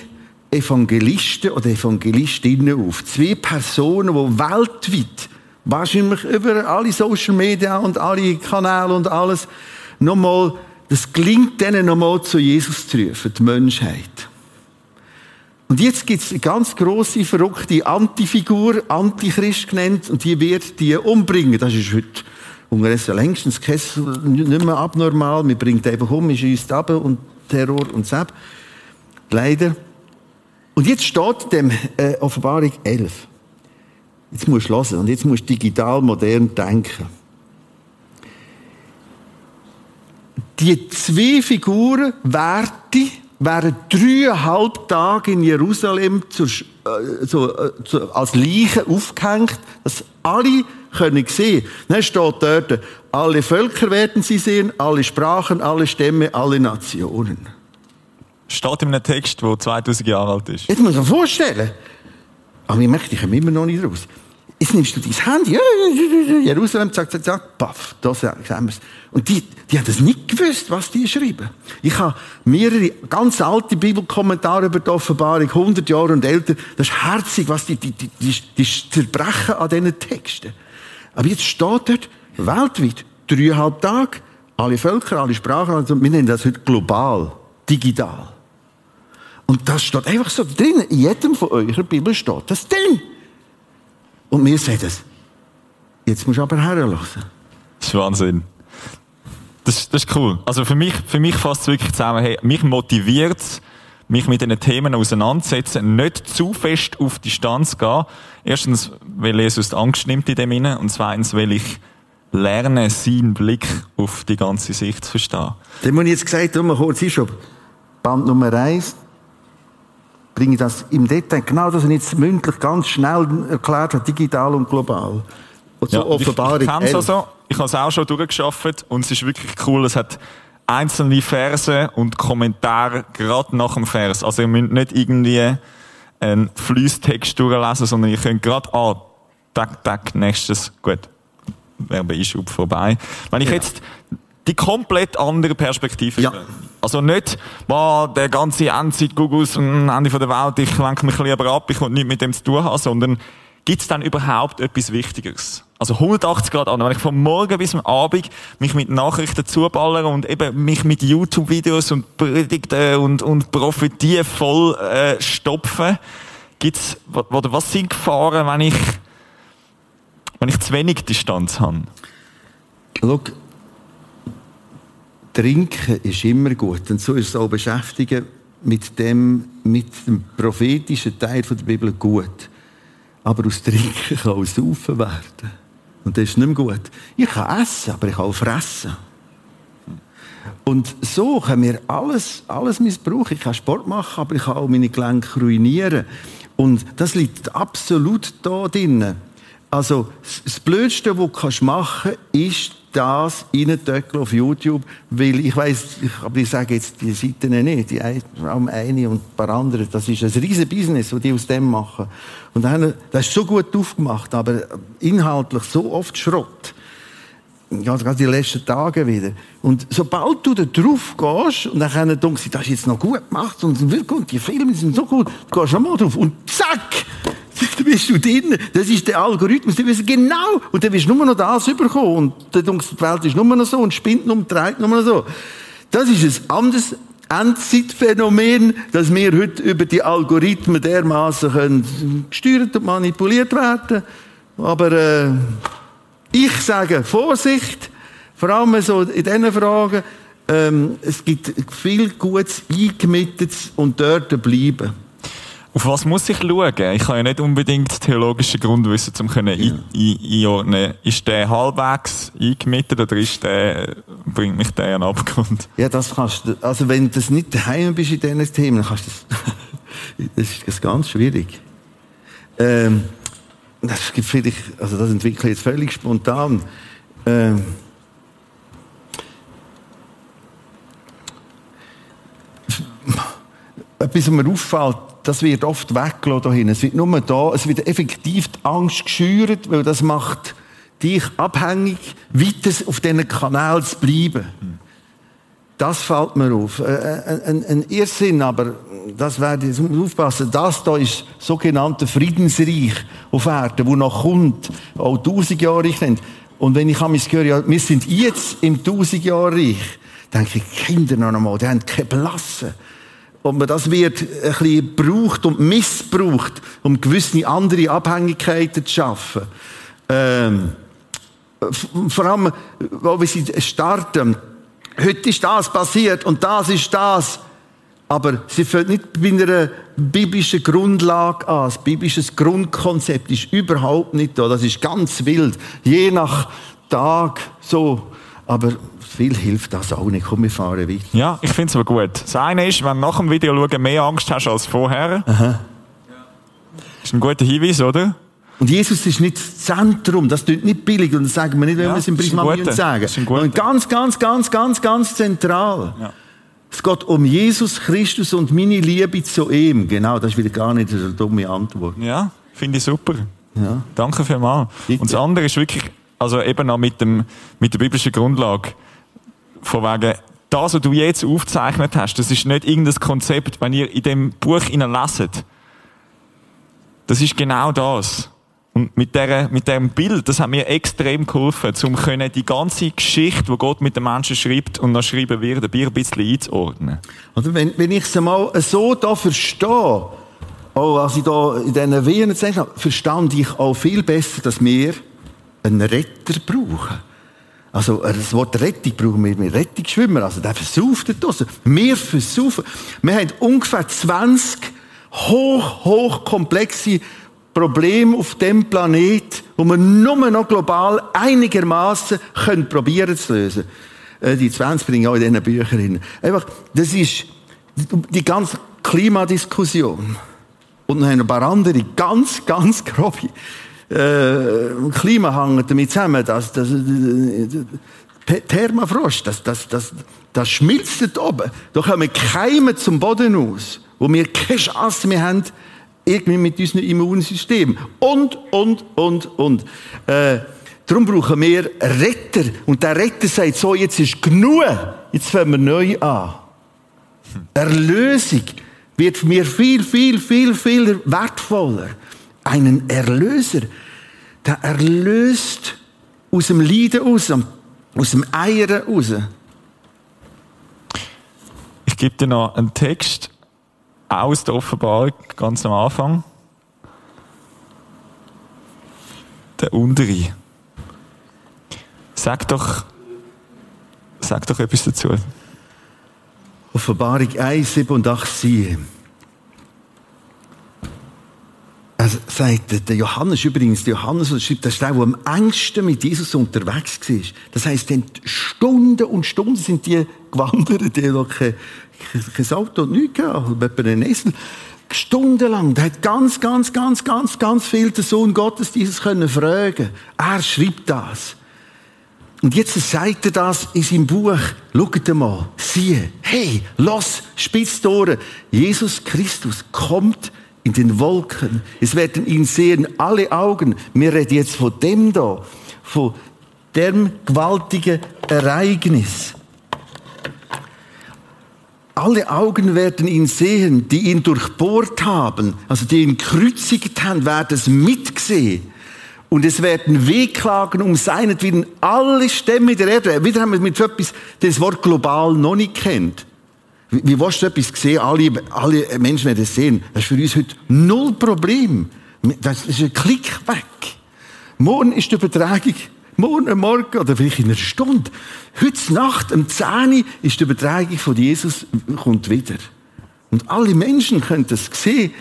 Evangelisten oder Evangelistinnen auf. Zwei Personen, die weltweit, wahrscheinlich über alle Social Media und alle Kanäle und alles, nochmal, das gelingt denen nochmal zu Jesus zu rufen, die Menschheit. Und jetzt gibt es eine ganz grosse, verrückte Antifigur, Antichrist genannt, und die wird die umbringen. Das ist heute unterdessen längstens Kessel nicht mehr abnormal. Man bringt einfach um, man schießt ab und Terror und Sepp. Leider. Und jetzt steht dem äh, Offenbarung 11. Jetzt musst du hören und jetzt musst du digital modern denken. Die zwei Figuren Werte wären dreieinhalb Tage in Jerusalem zur, äh, so, äh, so, als Leichen aufgehängt, dass alle können sehen. Dann steht dort, alle Völker werden sie sehen, alle Sprachen, alle Stämme, alle Nationen. Steht in einem Text, der 2000 Jahre alt ist. Jetzt muss man sich vorstellen. Aber ich möchte, ich komme immer noch nicht raus. Jetzt nimmst du dein Handy, Jerusalem, zack, zack, zack, paff, da sehen wir es. Und die, die haben das nicht gewusst, was die schreiben. Ich habe mehrere ganz alte Bibelkommentare über die Offenbarung, 100 Jahre und älter. Das ist herzig, was die, die, die, die, die zerbrechen an diesen Texten. Aber jetzt steht dort, weltweit, dreieinhalb Tage, alle Völker, alle Sprachen, also wir nennen das heute global, digital. Und das steht einfach so drin. In jedem von eurer Bibel steht das drin. Und wir sagen das. Jetzt musst du aber herlassen. Das ist Wahnsinn. Das, das ist cool. Also für mich, für mich fasst es wirklich zusammen, hey, mich motiviert mich mit diesen Themen auseinandersetzen, nicht zu fest auf Distanz gehen. Erstens, weil Jesus die Angst nimmt in dem Innen und zweitens, weil ich lerne, seinen Blick auf die ganze Sicht zu verstehen. Dem muss ich jetzt gesagt, mal kurz schon. Band Nummer eins, bringe ich das im Detail, genau das, was ich jetzt mündlich ganz schnell erklärt habe, digital und global. Und so ja, Offenbarung ich, ich also, ich habe es auch schon durchgeschafft und es ist wirklich cool, es hat einzelne Verse und Kommentare gerade nach dem Vers. Also ihr müsst nicht irgendwie einen Fließtext durchlesen, sondern ihr könnt gerade, ah, tak, tak, nächstes, gut, Werbeeinschub vorbei. Wenn ich ja. jetzt die komplett andere Perspektive ja. Also nicht, boah, der ganze Endzeit-Gugus, Ende der Welt, ich lenke mich lieber ab, ich will nichts mit dem zu tun haben, sondern gibt es dann überhaupt etwas Wichtigeres? Also 180 Grad an. Wenn ich von morgen bis am Abend mich mit Nachrichten zuballere und eben mich mit YouTube-Videos und Predigten und, und Prophetien voll äh, stopfe, gibt's, oder was sind Gefahren, wenn ich, wenn ich zu wenig Distanz habe? Schau, Trinken ist immer gut. Und so ist es auch beschäftigen mit dem, mit dem prophetischen Teil der Bibel gut. Aber aus Trinken kann auch Saufen werden. Und das ist nicht mehr gut. Ich kann essen, aber ich kann auch fressen. Und so können wir alles, alles missbrauchen. Ich kann Sport machen, aber ich kann auch meine Gelenke ruinieren. Und das liegt absolut da drin. Also, das Blödste, was du machen kannst, ist das reintöckeln auf YouTube, weil ich weiss, ich, aber ich sage jetzt die Seiten nicht, die eine und ein paar andere, das ist ein riesen Business, das die aus dem machen. Und dann, das ist so gut aufgemacht, aber inhaltlich so oft Schrott. Ja, gerade die letzten Tage wieder. Und sobald du da drauf gehst, und dann denkst du, das ist jetzt noch gut gemacht, und die Filme sind so gut, du gehst mal drauf, und zack! Da bist du drin. Das ist der Algorithmus. Du weißt genau. Und dann wirst du nur noch das bekommen. Und dann denkst die Welt ist nur noch so und spinnt nur, dreht nur noch so. Das ist ein anderes Endzeitphänomen, dass wir heute über die Algorithmen dermaßen gesteuert und manipuliert werden. Aber äh, ich sage Vorsicht, vor allem so in diesen Fragen. Ähm, es gibt viel Gutes eingemittetes und dort bleiben. Auf was muss ich schauen? Ich habe ja nicht unbedingt theologische Grundwissen, um können ja. einordnen. Ist der halbwegs eingemietet oder ist der, bringt mich der an Abgrund? Ja, das kannst du, also wenn du nicht daheim bist in diesen Themen, dann kannst du das, das ist das ganz schwierig. Ähm, das gibt vielleicht, also das entwickle ich jetzt völlig spontan. Ähm, etwas, was mir auffällt, das wird oft weggelassen dahin. Es wird nur da, es wird effektiv die Angst geschürt, weil das macht dich abhängig, weiter auf diesen Kanal zu bleiben. Das fällt mir auf. Äh, äh, ein, ein Irrsinn, aber das werde ich aufpassen. Das da ist sogenannte Friedensreich auf Erden, wo noch kommt, auch tausend Jahre Reich nennt. Und wenn ich mich höre, ja, wir sind jetzt im tausend Jahre Reich, denke ich, Kinder noch einmal, die haben keine Blasse und das wird ein bisschen gebraucht und missbraucht, um gewisse andere Abhängigkeiten zu schaffen. Ähm, vor allem, wo wir sie starten. Heute ist das passiert und das ist das. Aber sie fängt nicht bei einer biblischen Grundlage an. Das biblische Grundkonzept ist überhaupt nicht da. Das ist ganz wild. Je nach Tag so. Aber viel hilft das auch nicht. Komm, wir fahren weiter. Ja, ich finde es aber gut. Das eine ist, wenn du nach dem Video schauen mehr Angst hast als vorher. Aha. Das ist ein guter Hinweis, oder? Und Jesus ist nicht das Zentrum, das tut nicht billig und das sagen wir nicht, wenn ja, wir es im Prisma sagen. Ein ganz, ganz, ganz, ganz, ganz zentral. Ja. Es geht um Jesus Christus und meine Liebe zu ihm. Genau, das ist wieder gar nicht eine dumme Antwort. Ja, finde ich super. Ja. Danke vielmals. Und das andere ist wirklich, also eben auch mit, dem, mit der biblischen Grundlage von wegen, das, was du jetzt aufgezeichnet hast, das ist nicht irgendein Konzept, wenn ihr in dem Buch leset. Das ist genau das. Und mit, der, mit dem Bild, das hat mir extrem geholfen, um die ganze Geschichte, die Gott mit den Menschen schreibt und noch schreiben wird, ein bisschen einzuordnen. Oder wenn, wenn ich es mal so da verstehe, auch als ich da in diesen Wehen gesagt habe, verstand ich auch viel besser, dass wir einen Retter brauchen. Also, das Wort Rettung brauchen wir mit Rettungsschwimmer. Also, der versauft dort Wir versaufen. Wir haben ungefähr 20 hoch, hoch komplexe Probleme auf dem Planet, wo wir nur noch global einigermaßen können probieren zu lösen. Äh, die 20 bringen auch in diesen Büchern hin. Einfach, das ist die ganze Klimadiskussion. Und dann haben ein paar andere ganz, ganz grobe äh, Klima hängt damit zusammen, dass, dass äh, Thermofrost, das, das, das, das schmilzt dort oben. Da kommen Keime zum Boden aus, wo wir keine Chance mehr haben, irgendwie mit unserem Immunsystem. Und, und, und, und. Äh, darum brauchen wir Retter. Und der Retter sagt so, jetzt ist genug. Jetzt fangen wir neu an. Erlösung wird mir viel, viel, viel, viel wertvoller einen Erlöser, der erlöst aus dem Leiden raus, aus dem Eiern raus. Ich gebe dir noch einen Text aus der Offenbarung, ganz am Anfang. Der untere. Sag doch, sag doch etwas dazu. Offenbarung 1, 7 und 8, 7. sagt der Johannes übrigens, der Johannes schreibt, das ist der, der am engsten mit Jesus unterwegs war. Das heisst, Stunden und Stunden sind die gewandert, die noch kein, kein Auto und nichts gehabt, einen Esel. Stundenlang, der hat ganz, ganz, ganz, ganz, ganz viel der Sohn Gottes dieses können fragen. Er schreibt das. Und jetzt sagt er das in seinem Buch. Schaut mal, siehe, hey, los, spitz Jesus Christus kommt in den Wolken. Es werden ihn sehen, alle Augen. Wir reden jetzt von dem da, von dem gewaltigen Ereignis. Alle Augen werden ihn sehen, die ihn durchbohrt haben, also die ihn kreuzigt haben, werden es mitgesehen. Und es werden Wehklagen um seinetwillen alle Stämme der Erde. Wieder haben wir mit etwas, das Wort global noch nicht kennt. Wie, wie willst du etwas sehen? Alle, alle Menschen werden es sehen. Das ist für uns heute null Problem. Das ist ein Klick weg. Morgen ist die Übertragung. Morgen, Morgen oder vielleicht in einer Stunde. Heute Nacht, um 10 Uhr, ist die Übertragung von Jesus, kommt wieder. Und alle Menschen können das sehen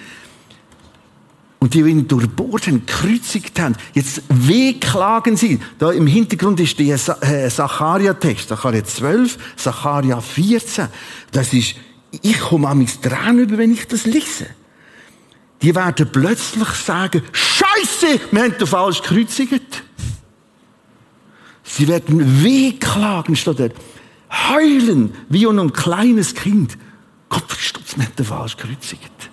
und die ihn durchbohrt haben, gekreuzigt haben. Jetzt wehklagen sie. Da im Hintergrund ist der äh, Zacharia-Text, Zacharia 12, Zacharia 14. Das ist, ich komme an mich dran über, wenn ich das lese. Die werden plötzlich sagen, Scheiße, wir haben den falsch gekreuzigt. Sie werden wehklagen, statt dort. Heulen, wie um ein kleines Kind. Kopfstutz, wir haben den falsch gekreuzigt.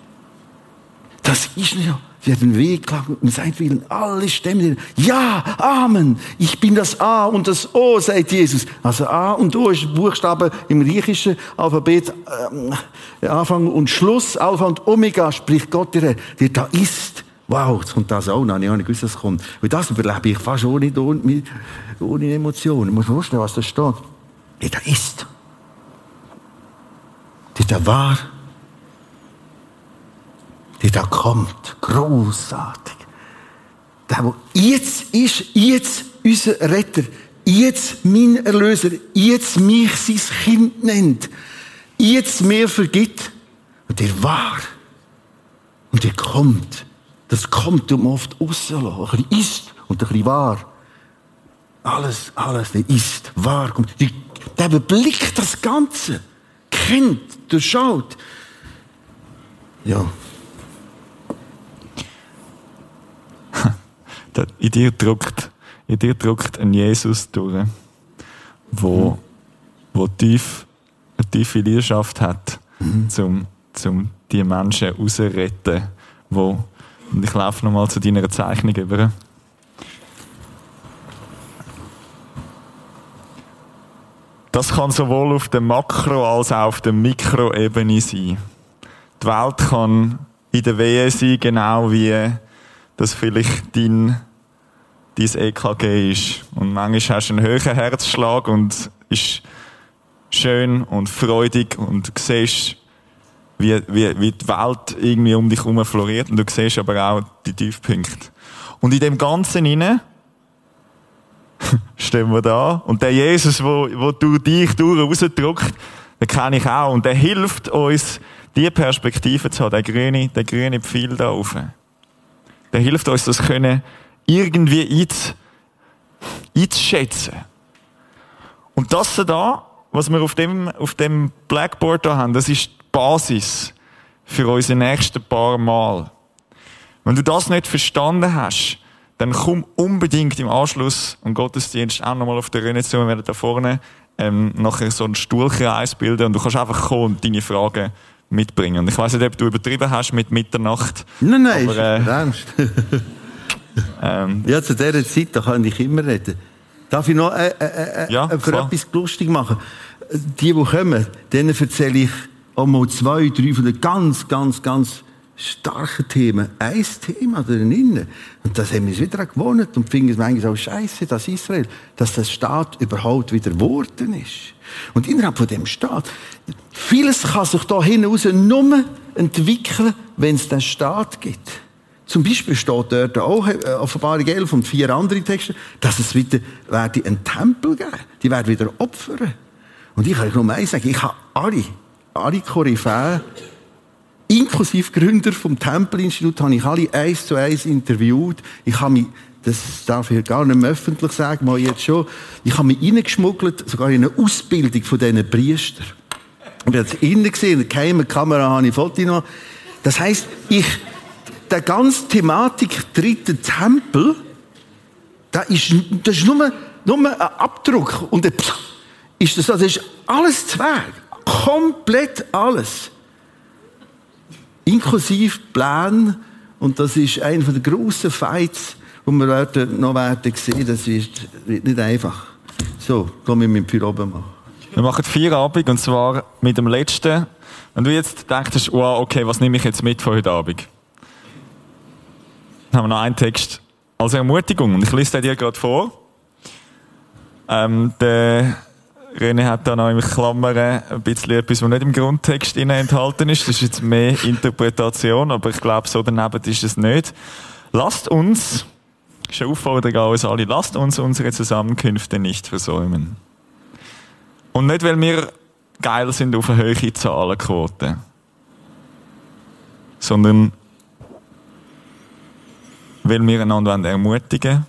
Das ist ja Hat den Weg klagen um seinetwillen alle Stämme. Ja, Amen. Ich bin das A und das O, sagt Jesus. Also A und O ist Buchstabe im griechischen Alphabet, äh, Anfang und Schluss, Alpha und Omega, spricht Gott dir, der da ist. Wow, jetzt kommt das auch noch. Ich habe nicht gewusst, dass es kommt. Und das überlebe ich fast ohne, ohne, ohne Emotionen. Ich muss mir vorstellen, was da steht. Der da ist. Der da war der da kommt. Großartig. Der, der jetzt ist, jetzt unser Retter, jetzt mein Erlöser, jetzt mich sein Kind nennt, jetzt mir vergibt. Und der war. Und der kommt. Das kommt um oft rauslassen. Ein bisschen ist und ein bisschen wahr. Alles, alles, der ist, wahr. Kommt. Der überblickt das Ganze. Kennt, durchschaut. Ja. In dir drückt, in dir drückt ein Jesus durch, wo, mhm. wo tief, eine tiefe Leidenschaft hat, mhm. zum, zum die Menschen rausretten, wo, und ich laufe nochmal zu deiner Zeichnung über. Das kann sowohl auf der Makro- als auch auf der Mikroebene sein. Die Welt kann in der Wehe sein, genau wie das vielleicht dein, dein EKG ist. Und manchmal hast du einen höheren Herzschlag und ist schön und freudig und siehst, wie, wie, wie die Welt irgendwie um dich herum floriert und du siehst aber auch die Tiefpunkte. Und in dem Ganzen inne stehen wir da und der Jesus, wo, wo du dich rausdrückt, den kenne ich auch und der hilft uns, die Perspektive zu haben, der grüne, der grüne Pfeil da oben der hilft uns, das können irgendwie einzuschätzen. Und das da, was wir auf dem, auf dem Blackboard da haben, das ist die Basis für unsere nächsten paar Mal. Wenn du das nicht verstanden hast, dann komm unbedingt im Anschluss am Gottesdienst auch nochmal auf der Röhne zu. Wir werden da vorne ähm, nachher so einen Stuhlkreis bilden und du kannst einfach kommen und deine Fragen mitbringen. Und ich weiß nicht, ob du übertrieben hast mit Mitternacht. Nein, nein, aber, äh, Angst. ähm, ja, zu dieser Zeit, da kann ich immer reden. Darf ich noch äh, äh, äh, ja, für klar. etwas lustig machen? Die, die kommen, denen erzähle ich auch mal zwei, drei von den ganz, ganz, ganz starken Themen. Ein Thema drinnen. Und das haben wir wieder gewohnt und finden es manchmal auch scheiße, dass Israel, dass der Staat überhaupt wieder geworden ist. Und innerhalb von dem Staat, vieles kann sich da hinaus nur entwickeln, wenn es den Staat gibt. Zum Beispiel steht dort auch, äh, Offenbarung 11 und vier andere Texte, dass es wieder werde einen Tempel geben. Die werden wieder opfern. Und ich kann euch nur eins sagen, ich habe alle, alle Koryphäen inklusive Gründer vom Tempelinstitut, habe ich alle eins zu eins interviewt. Ich habe mich, das darf ich gar nicht mehr öffentlich sagen, mal jetzt schon, ich habe mich reingeschmuggelt, sogar in eine Ausbildung von diesen Priestern. Ich habe jetzt innen gesehen, in der geheimen Kamera habe ich Foto noch. Das heisst, ich, der ganze Thematik dritte Tempel, da ist, das ist nur, nur ein Abdruck und ein ist das, das ist alles Zwerg. Komplett alles. Inklusive Plan. Und das ist einer der grossen Fights, die wir werden, noch werden sehen. Das ist nicht einfach. So, gehen wir mit dem Pyroben machen. Wir machen vier Abend und zwar mit dem letzten. Wenn du jetzt denkst, wow, okay, was nehme ich jetzt mit von heute Abend? Dann haben wir noch einen Text als Ermutigung und ich lese den dir gerade vor. Ähm, der René hat da noch in Klammern ein bisschen etwas, was nicht im Grundtext enthalten ist. Das ist jetzt mehr Interpretation, aber ich glaube, so daneben ist es nicht. Lasst uns, das ist eine Aufforderung an uns alle, lasst uns unsere Zusammenkünfte nicht versäumen. Und nicht, weil wir geil sind auf eine hohe Zahlenquote, sondern weil wir einander ermutigen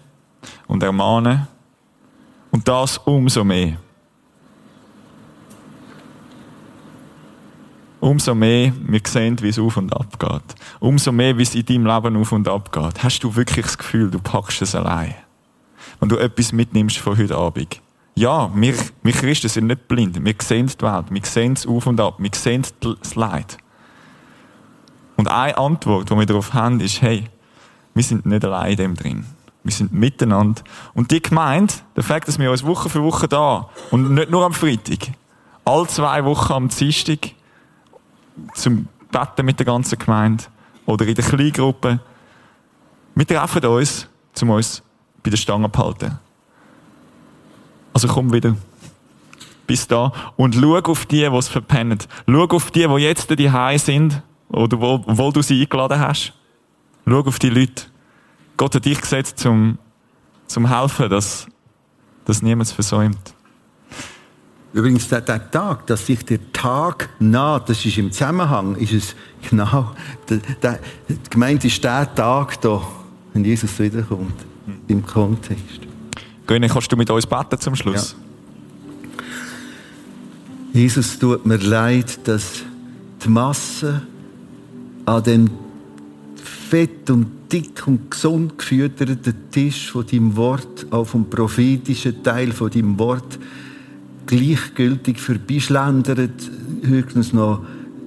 und ermahnen und das umso mehr. Umso mehr wir sehen, wie es auf und ab geht. Umso mehr, wie es in deinem Leben auf und ab geht. Hast du wirklich das Gefühl, du packst es allein? Wenn du etwas mitnimmst von heute Abend. Ja, wir, wir Christen sind nicht blind. Wir sehen die Welt. Wir sehen es auf und ab. Wir sehen das Leid. Und eine Antwort, die wir darauf haben, ist, hey, wir sind nicht allein in dem drin. Wir sind miteinander. Und die Gemeinde, der Fakt, dass wir uns Woche für Woche da, und nicht nur am Freitag, alle zwei Wochen am Dienstag, zum Betten mit der ganzen Gemeinde oder in der Kleingruppe. Wir treffen uns, um uns bei der Stange zu halten. Also komm wieder. Bis da. Und schau auf die, die es verpennen. Schau auf die, die jetzt die Hause sind, oder wo, wo du sie eingeladen hast. Schau auf die Leute. Gott hat dich gesetzt, zum, zum helfen, dass, dass niemand versäumt. Übrigens, der, der, Tag, dass sich der Tag naht, das ist im Zusammenhang, ist es genau, der, der, gemeint ist der Tag da, wenn Jesus wiederkommt, im Kontext. Göne, kannst du mit uns beten zum Schluss? Ja. Jesus, tut mir leid, dass die Masse an dem fett und dick und gesund gefütterten Tisch von deinem Wort, auch vom prophetischen Teil von deinem Wort, gleichgültig vorbeischlendert, höchstens noch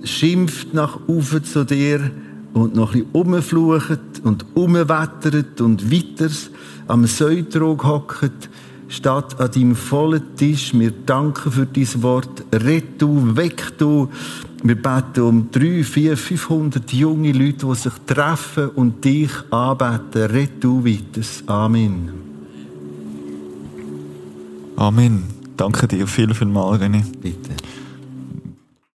schimpft nach oben zu dir und noch ein bisschen umflucht und umwettert und weiters am Säutrog hockt, statt an deinem vollen Tisch. Wir danken für dein Wort. Red du, weg du. Wir beten um drei, vier, 500 junge Leute, die sich treffen und dich anbeten. Red du weiters. Amen. Amen. Danke dir viel, viel mal, René. Bitte.